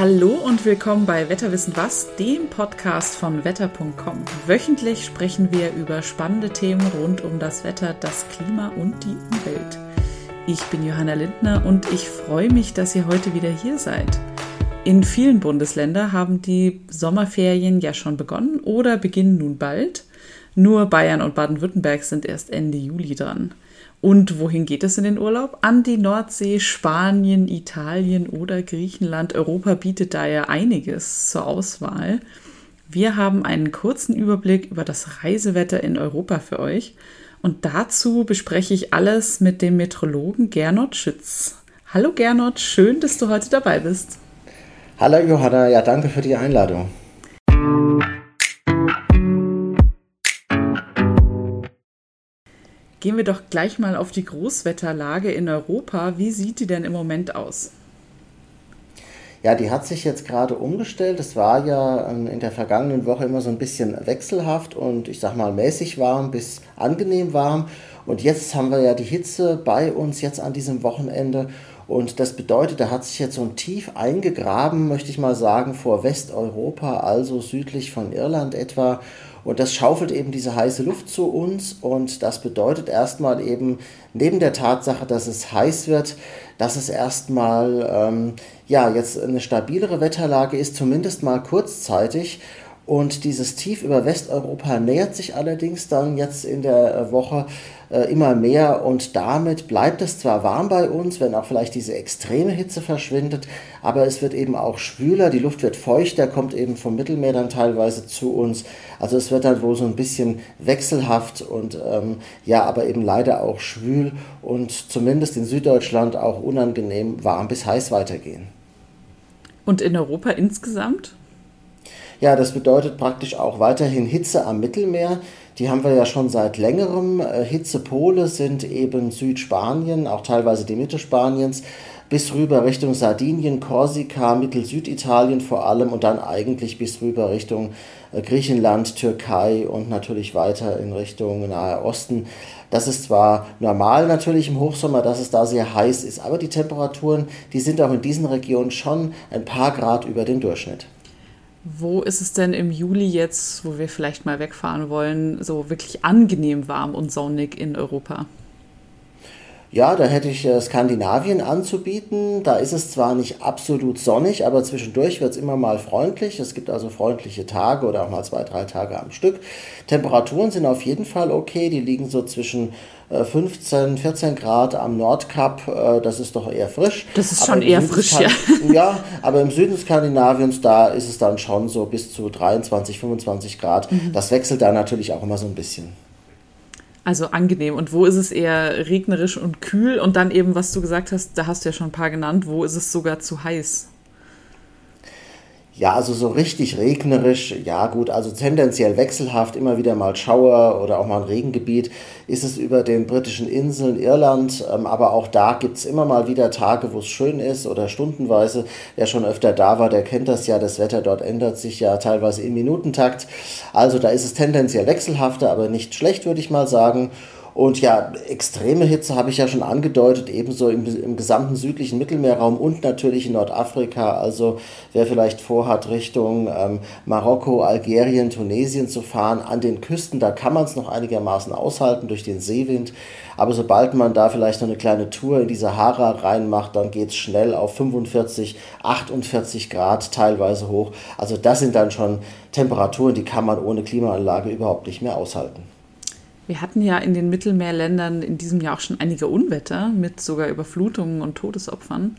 Hallo und willkommen bei Wetterwissen was, dem Podcast von wetter.com. Wöchentlich sprechen wir über spannende Themen rund um das Wetter, das Klima und die Umwelt. Ich bin Johanna Lindner und ich freue mich, dass ihr heute wieder hier seid. In vielen Bundesländern haben die Sommerferien ja schon begonnen oder beginnen nun bald. Nur Bayern und Baden-Württemberg sind erst Ende Juli dran. Und wohin geht es in den Urlaub? An die Nordsee, Spanien, Italien oder Griechenland. Europa bietet da ja einiges zur Auswahl. Wir haben einen kurzen Überblick über das Reisewetter in Europa für euch. Und dazu bespreche ich alles mit dem Metrologen Gernot Schütz. Hallo Gernot, schön, dass du heute dabei bist. Hallo Johanna, ja danke für die Einladung. Gehen wir doch gleich mal auf die Großwetterlage in Europa. Wie sieht die denn im Moment aus? Ja, die hat sich jetzt gerade umgestellt. Es war ja ähm, in der vergangenen Woche immer so ein bisschen wechselhaft und ich sag mal mäßig warm bis angenehm warm. Und jetzt haben wir ja die Hitze bei uns jetzt an diesem Wochenende. Und das bedeutet, da hat sich jetzt so ein Tief eingegraben, möchte ich mal sagen, vor Westeuropa, also südlich von Irland etwa. Und das schaufelt eben diese heiße Luft zu uns und das bedeutet erstmal eben neben der Tatsache, dass es heiß wird, dass es erstmal ähm, ja jetzt eine stabilere Wetterlage ist, zumindest mal kurzzeitig. Und dieses Tief über Westeuropa nähert sich allerdings dann jetzt in der Woche äh, immer mehr und damit bleibt es zwar warm bei uns, wenn auch vielleicht diese extreme Hitze verschwindet, aber es wird eben auch schwüler, die Luft wird feuchter, kommt eben vom Mittelmeer dann teilweise zu uns. Also es wird dann wohl so ein bisschen wechselhaft und ähm, ja, aber eben leider auch schwül und zumindest in Süddeutschland auch unangenehm warm bis heiß weitergehen. Und in Europa insgesamt? Ja, das bedeutet praktisch auch weiterhin Hitze am Mittelmeer. Die haben wir ja schon seit längerem. Äh, Hitzepole sind eben Südspanien, auch teilweise die Mitte Spaniens, bis rüber Richtung Sardinien, Korsika, Mittel-Süditalien vor allem und dann eigentlich bis rüber Richtung äh, Griechenland, Türkei und natürlich weiter in Richtung Nahe Osten. Das ist zwar normal natürlich im Hochsommer, dass es da sehr heiß ist, aber die Temperaturen, die sind auch in diesen Regionen schon ein paar Grad über dem Durchschnitt. Wo ist es denn im Juli jetzt, wo wir vielleicht mal wegfahren wollen, so wirklich angenehm warm und sonnig in Europa? Ja, da hätte ich äh, Skandinavien anzubieten. Da ist es zwar nicht absolut sonnig, aber zwischendurch wird es immer mal freundlich. Es gibt also freundliche Tage oder auch mal zwei, drei Tage am Stück. Temperaturen sind auf jeden Fall okay. Die liegen so zwischen 15, äh, 14 Grad am Nordkap. Äh, das ist doch eher frisch. Das ist aber schon eher Süden frisch, ja. Ja, aber im Süden Skandinaviens, da ist es dann schon so bis zu 23, 25 Grad. Mhm. Das wechselt da natürlich auch immer so ein bisschen. Also angenehm. Und wo ist es eher regnerisch und kühl? Und dann eben, was du gesagt hast, da hast du ja schon ein paar genannt, wo ist es sogar zu heiß? Ja, also so richtig regnerisch, ja gut, also tendenziell wechselhaft, immer wieder mal Schauer oder auch mal ein Regengebiet ist es über den britischen Inseln, Irland, ähm, aber auch da gibt es immer mal wieder Tage, wo es schön ist oder stundenweise. Wer schon öfter da war, der kennt das ja, das Wetter dort ändert sich ja teilweise im Minutentakt. Also da ist es tendenziell wechselhafter, aber nicht schlecht, würde ich mal sagen. Und ja, extreme Hitze habe ich ja schon angedeutet, ebenso im, im gesamten südlichen Mittelmeerraum und natürlich in Nordafrika. Also wer vielleicht vorhat, Richtung ähm, Marokko, Algerien, Tunesien zu fahren, an den Küsten, da kann man es noch einigermaßen aushalten durch den Seewind. Aber sobald man da vielleicht noch eine kleine Tour in die Sahara reinmacht, dann geht es schnell auf 45, 48 Grad teilweise hoch. Also das sind dann schon Temperaturen, die kann man ohne Klimaanlage überhaupt nicht mehr aushalten. Wir hatten ja in den Mittelmeerländern in diesem Jahr auch schon einige Unwetter mit sogar Überflutungen und Todesopfern.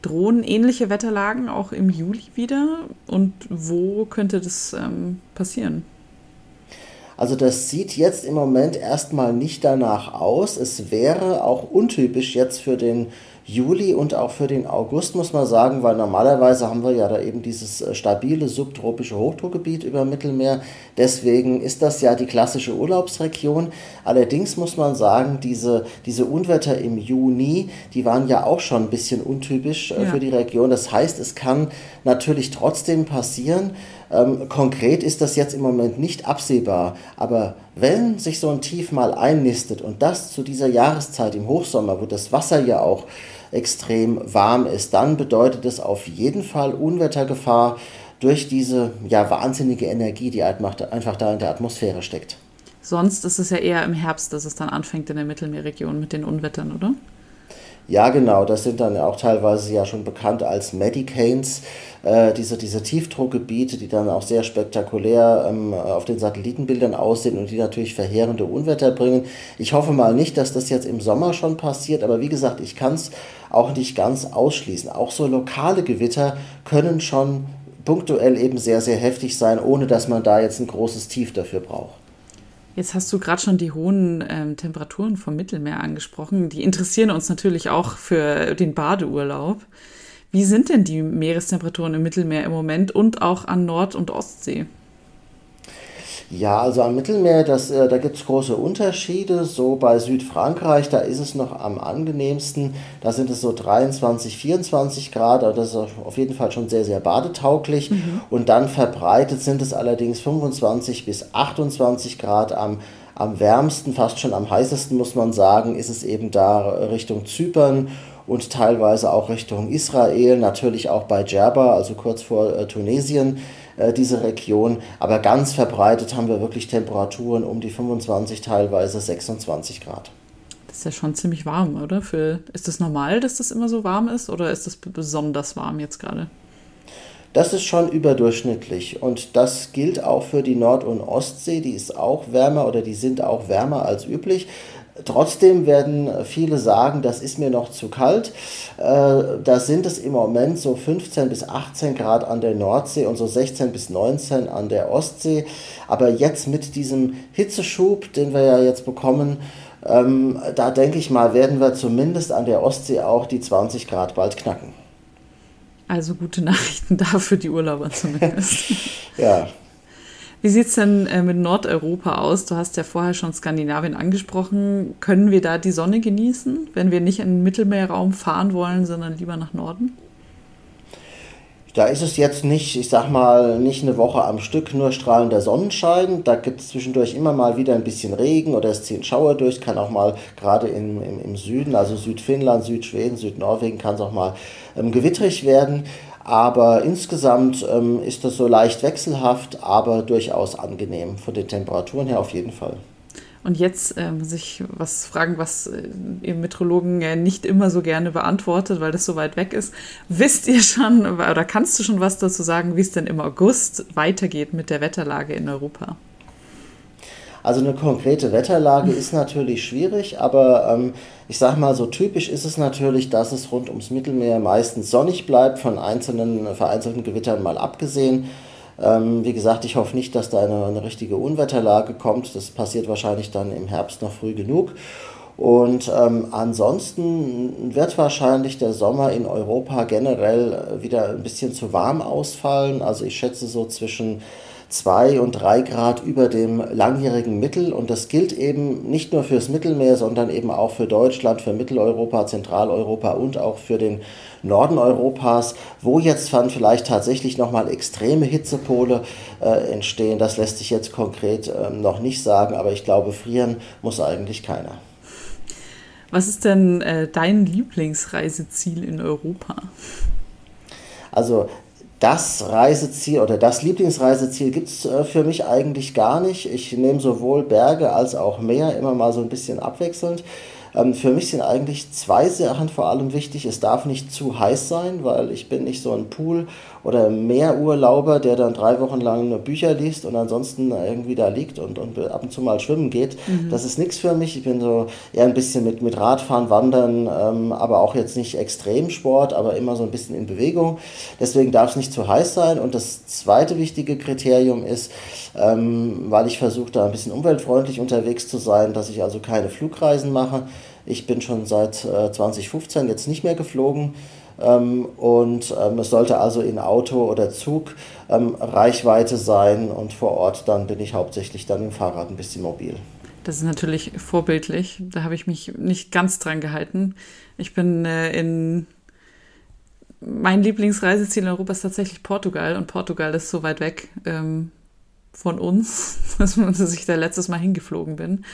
Drohen ähnliche Wetterlagen auch im Juli wieder? Und wo könnte das ähm, passieren? Also das sieht jetzt im Moment erstmal nicht danach aus. Es wäre auch untypisch jetzt für den Juli und auch für den August, muss man sagen, weil normalerweise haben wir ja da eben dieses äh, stabile subtropische Hochdruckgebiet über Mittelmeer. Deswegen ist das ja die klassische Urlaubsregion. Allerdings muss man sagen, diese, diese Unwetter im Juni, die waren ja auch schon ein bisschen untypisch äh, ja. für die Region. Das heißt, es kann natürlich trotzdem passieren. Ähm, konkret ist das jetzt im Moment nicht absehbar, aber wenn sich so ein Tief mal einnistet und das zu dieser Jahreszeit im Hochsommer, wo das Wasser ja auch extrem warm ist, dann bedeutet es auf jeden Fall Unwettergefahr durch diese ja, wahnsinnige Energie, die einfach da in der Atmosphäre steckt. Sonst ist es ja eher im Herbst, dass es dann anfängt in der Mittelmeerregion mit den Unwettern, oder? Ja, genau. Das sind dann auch teilweise ja schon bekannt als Medicanes, äh, diese, diese Tiefdruckgebiete, die dann auch sehr spektakulär ähm, auf den Satellitenbildern aussehen und die natürlich verheerende Unwetter bringen. Ich hoffe mal nicht, dass das jetzt im Sommer schon passiert, aber wie gesagt, ich kann es auch nicht ganz ausschließen. Auch so lokale Gewitter können schon punktuell eben sehr, sehr heftig sein, ohne dass man da jetzt ein großes Tief dafür braucht. Jetzt hast du gerade schon die hohen ähm, Temperaturen vom Mittelmeer angesprochen. Die interessieren uns natürlich auch für den Badeurlaub. Wie sind denn die Meerestemperaturen im Mittelmeer im Moment und auch an Nord- und Ostsee? Ja, also am Mittelmeer, das, äh, da gibt es große Unterschiede. So bei Südfrankreich, da ist es noch am angenehmsten. Da sind es so 23, 24 Grad. Also das ist auf jeden Fall schon sehr, sehr badetauglich. Mhm. Und dann verbreitet sind es allerdings 25 bis 28 Grad am am wärmsten, fast schon am heißesten muss man sagen, ist es eben da Richtung Zypern und teilweise auch Richtung Israel, natürlich auch bei Djerba, also kurz vor äh, Tunesien. Äh, diese Region. Aber ganz verbreitet haben wir wirklich Temperaturen um die 25, teilweise 26 Grad. Das ist ja schon ziemlich warm, oder? Für, ist das normal, dass das immer so warm ist oder ist das besonders warm jetzt gerade? Das ist schon überdurchschnittlich und das gilt auch für die Nord- und Ostsee. Die ist auch wärmer oder die sind auch wärmer als üblich. Trotzdem werden viele sagen, das ist mir noch zu kalt. Äh, da sind es im Moment so 15 bis 18 Grad an der Nordsee und so 16 bis 19 an der Ostsee. Aber jetzt mit diesem Hitzeschub, den wir ja jetzt bekommen, ähm, da denke ich mal, werden wir zumindest an der Ostsee auch die 20 Grad bald knacken. Also gute Nachrichten da für die Urlauber zumindest. ja. Wie sieht es denn äh, mit Nordeuropa aus? Du hast ja vorher schon Skandinavien angesprochen. Können wir da die Sonne genießen, wenn wir nicht in den Mittelmeerraum fahren wollen, sondern lieber nach Norden? Da ist es jetzt nicht, ich sag mal, nicht eine Woche am Stück nur strahlender Sonnenschein. Da gibt es zwischendurch immer mal wieder ein bisschen Regen oder es ziehen Schauer durch. Kann auch mal gerade im, im, im Süden, also Südfinnland, Südschweden, Südnorwegen, kann es auch mal ähm, gewittrig werden. Aber insgesamt ähm, ist das so leicht wechselhaft, aber durchaus angenehm. Von den Temperaturen her auf jeden Fall. Und jetzt äh, muss ich was fragen, was äh, ihr Metrologen ja nicht immer so gerne beantwortet, weil das so weit weg ist. Wisst ihr schon oder kannst du schon was dazu sagen, wie es denn im August weitergeht mit der Wetterlage in Europa? Also eine konkrete Wetterlage ist natürlich schwierig, aber ähm, ich sage mal, so typisch ist es natürlich, dass es rund ums Mittelmeer meistens sonnig bleibt, von einzelnen vereinzelten Gewittern mal abgesehen. Ähm, wie gesagt, ich hoffe nicht, dass da eine, eine richtige Unwetterlage kommt. Das passiert wahrscheinlich dann im Herbst noch früh genug. Und ähm, ansonsten wird wahrscheinlich der Sommer in Europa generell wieder ein bisschen zu warm ausfallen. Also ich schätze so zwischen zwei und drei Grad über dem langjährigen Mittel. Und das gilt eben nicht nur fürs Mittelmeer, sondern eben auch für Deutschland, für Mitteleuropa, Zentraleuropa und auch für den Norden Europas, wo jetzt dann vielleicht tatsächlich nochmal extreme Hitzepole äh, entstehen. Das lässt sich jetzt konkret äh, noch nicht sagen, aber ich glaube, frieren muss eigentlich keiner. Was ist denn äh, dein Lieblingsreiseziel in Europa? Also das Reiseziel oder das Lieblingsreiseziel gibt es äh, für mich eigentlich gar nicht. Ich nehme sowohl Berge als auch Meer immer mal so ein bisschen abwechselnd. Ähm, für mich sind eigentlich zwei Sachen vor allem wichtig. Es darf nicht zu heiß sein, weil ich bin nicht so ein Pool- oder Meerurlauber, der dann drei Wochen lang nur Bücher liest und ansonsten irgendwie da liegt und, und ab und zu mal schwimmen geht. Mhm. Das ist nichts für mich. Ich bin so eher ein bisschen mit, mit Radfahren, Wandern, ähm, aber auch jetzt nicht Extremsport, aber immer so ein bisschen in Bewegung. Deswegen darf es nicht zu heiß sein. Und das zweite wichtige Kriterium ist, ähm, weil ich versuche, da ein bisschen umweltfreundlich unterwegs zu sein, dass ich also keine Flugreisen mache. Ich bin schon seit äh, 2015 jetzt nicht mehr geflogen. Ähm, und ähm, es sollte also in Auto oder Zug ähm, Reichweite sein und vor Ort dann bin ich hauptsächlich dann im Fahrrad ein bisschen mobil. Das ist natürlich vorbildlich. Da habe ich mich nicht ganz dran gehalten. Ich bin äh, in mein Lieblingsreiseziel in Europa ist tatsächlich Portugal und Portugal ist so weit weg ähm, von uns, dass ich da letztes Mal hingeflogen bin.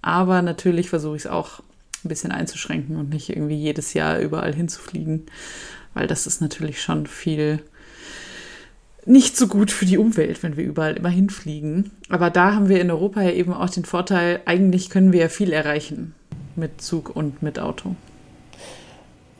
Aber natürlich versuche ich es auch ein bisschen einzuschränken und nicht irgendwie jedes Jahr überall hinzufliegen, weil das ist natürlich schon viel nicht so gut für die Umwelt, wenn wir überall immer hinfliegen. Aber da haben wir in Europa ja eben auch den Vorteil, eigentlich können wir ja viel erreichen mit Zug und mit Auto.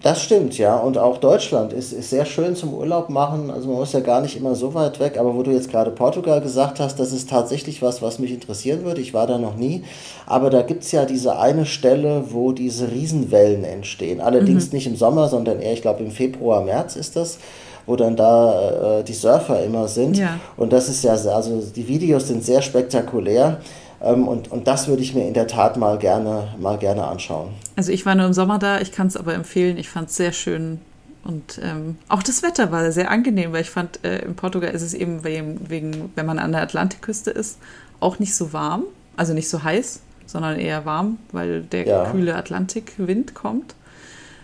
Das stimmt, ja. Und auch Deutschland ist, ist sehr schön zum Urlaub machen. Also man muss ja gar nicht immer so weit weg. Aber wo du jetzt gerade Portugal gesagt hast, das ist tatsächlich was, was mich interessieren würde. Ich war da noch nie. Aber da gibt es ja diese eine Stelle, wo diese Riesenwellen entstehen. Allerdings mhm. nicht im Sommer, sondern eher, ich glaube, im Februar, März ist das wo dann da äh, die Surfer immer sind. Ja. Und das ist ja, also die Videos sind sehr spektakulär. Ähm, und, und das würde ich mir in der Tat mal gerne, mal gerne anschauen. Also ich war nur im Sommer da, ich kann es aber empfehlen. Ich fand es sehr schön. Und ähm, auch das Wetter war sehr angenehm, weil ich fand, äh, in Portugal ist es eben wegen, wegen, wenn man an der Atlantikküste ist, auch nicht so warm, also nicht so heiß, sondern eher warm, weil der ja. kühle Atlantikwind kommt.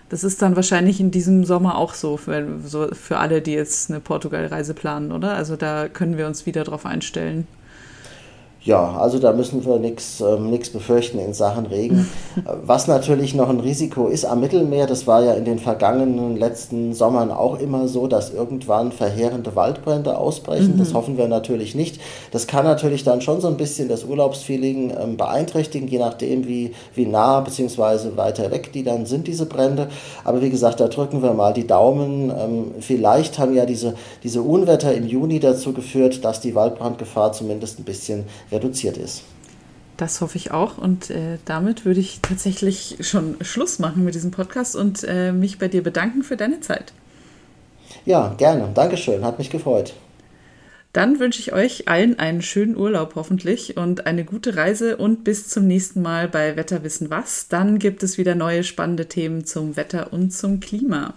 Das ist dann wahrscheinlich in diesem Sommer auch so für, so für alle, die jetzt eine Portugal-Reise planen, oder? Also da können wir uns wieder drauf einstellen. Ja, also da müssen wir nichts ähm, befürchten in Sachen Regen. Was natürlich noch ein Risiko ist am Mittelmeer, das war ja in den vergangenen letzten Sommern auch immer so, dass irgendwann verheerende Waldbrände ausbrechen. Mhm. Das hoffen wir natürlich nicht. Das kann natürlich dann schon so ein bisschen das Urlaubsfeeling ähm, beeinträchtigen, je nachdem, wie, wie nah bzw. weiter weg die dann sind, diese Brände. Aber wie gesagt, da drücken wir mal die Daumen. Ähm, vielleicht haben ja diese, diese Unwetter im Juni dazu geführt, dass die Waldbrandgefahr zumindest ein bisschen reduziert ist. Das hoffe ich auch. Und äh, damit würde ich tatsächlich schon Schluss machen mit diesem Podcast und äh, mich bei dir bedanken für deine Zeit. Ja, gerne. Dankeschön. Hat mich gefreut. Dann wünsche ich euch allen einen schönen Urlaub hoffentlich und eine gute Reise und bis zum nächsten Mal bei Wetterwissen was. Dann gibt es wieder neue spannende Themen zum Wetter und zum Klima.